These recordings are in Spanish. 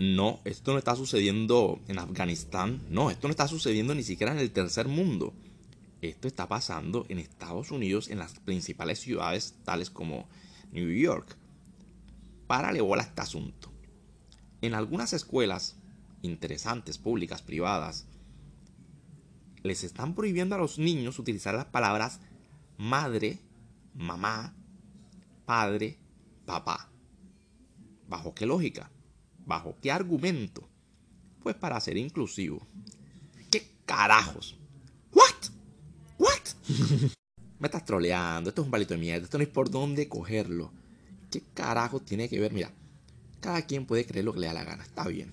No, esto no está sucediendo en Afganistán. No, esto no está sucediendo ni siquiera en el tercer mundo. Esto está pasando en Estados Unidos, en las principales ciudades tales como New York. Párale bola a este asunto. En algunas escuelas interesantes, públicas, privadas, les están prohibiendo a los niños utilizar las palabras madre, mamá, padre, papá. ¿Bajo qué lógica? ¿Bajo qué argumento? Pues para ser inclusivo. ¿Qué carajos? ¿What? ¿What? Me estás troleando, esto es un palito de mierda, esto no es por dónde cogerlo. ¿Qué carajos tiene que ver? Mira, cada quien puede creer lo que le da la gana, está bien.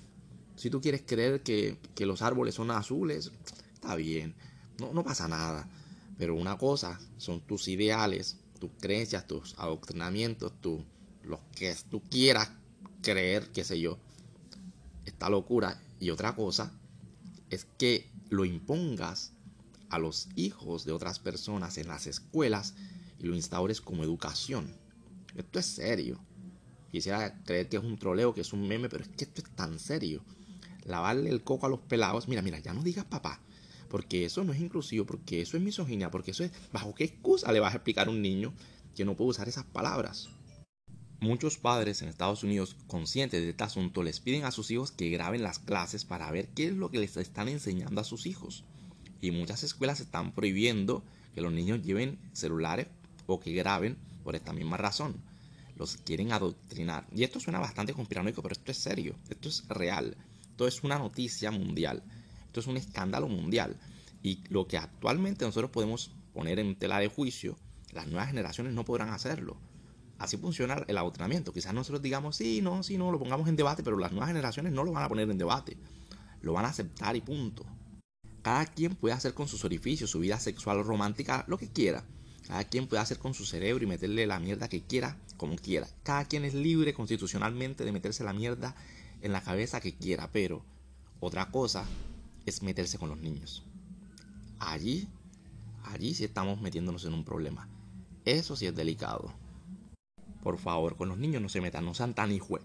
Si tú quieres creer que, que los árboles son azules, está bien, no, no pasa nada. Pero una cosa son tus ideales, tus creencias, tus adoctrinamientos, tu, lo que tú quieras creer, qué sé yo, esta locura. Y otra cosa es que lo impongas a los hijos de otras personas en las escuelas y lo instaures como educación. Esto es serio. Quisiera creer que es un troleo, que es un meme, pero es que esto es tan serio. Lavarle el coco a los pelados. Mira, mira, ya no digas papá porque eso no es inclusivo, porque eso es misoginia, porque eso es... ¿Bajo qué excusa le vas a explicar a un niño que no puede usar esas palabras? Muchos padres en Estados Unidos, conscientes de este asunto, les piden a sus hijos que graben las clases para ver qué es lo que les están enseñando a sus hijos. Y muchas escuelas están prohibiendo que los niños lleven celulares o que graben por esta misma razón. Los quieren adoctrinar. Y esto suena bastante conspiranoico, pero esto es serio, esto es real, esto es una noticia mundial es un escándalo mundial. Y lo que actualmente nosotros podemos poner en tela de juicio, las nuevas generaciones no podrán hacerlo. Así funciona el adoctrinamiento. Quizás nosotros digamos, sí, no, sí, no, lo pongamos en debate, pero las nuevas generaciones no lo van a poner en debate. Lo van a aceptar y punto. Cada quien puede hacer con sus orificios, su vida sexual o romántica, lo que quiera. Cada quien puede hacer con su cerebro y meterle la mierda que quiera, como quiera. Cada quien es libre constitucionalmente de meterse la mierda en la cabeza que quiera, pero otra cosa es meterse con los niños. Allí, allí sí estamos metiéndonos en un problema. Eso sí es delicado. Por favor, con los niños no se metan, no sean tan hijos.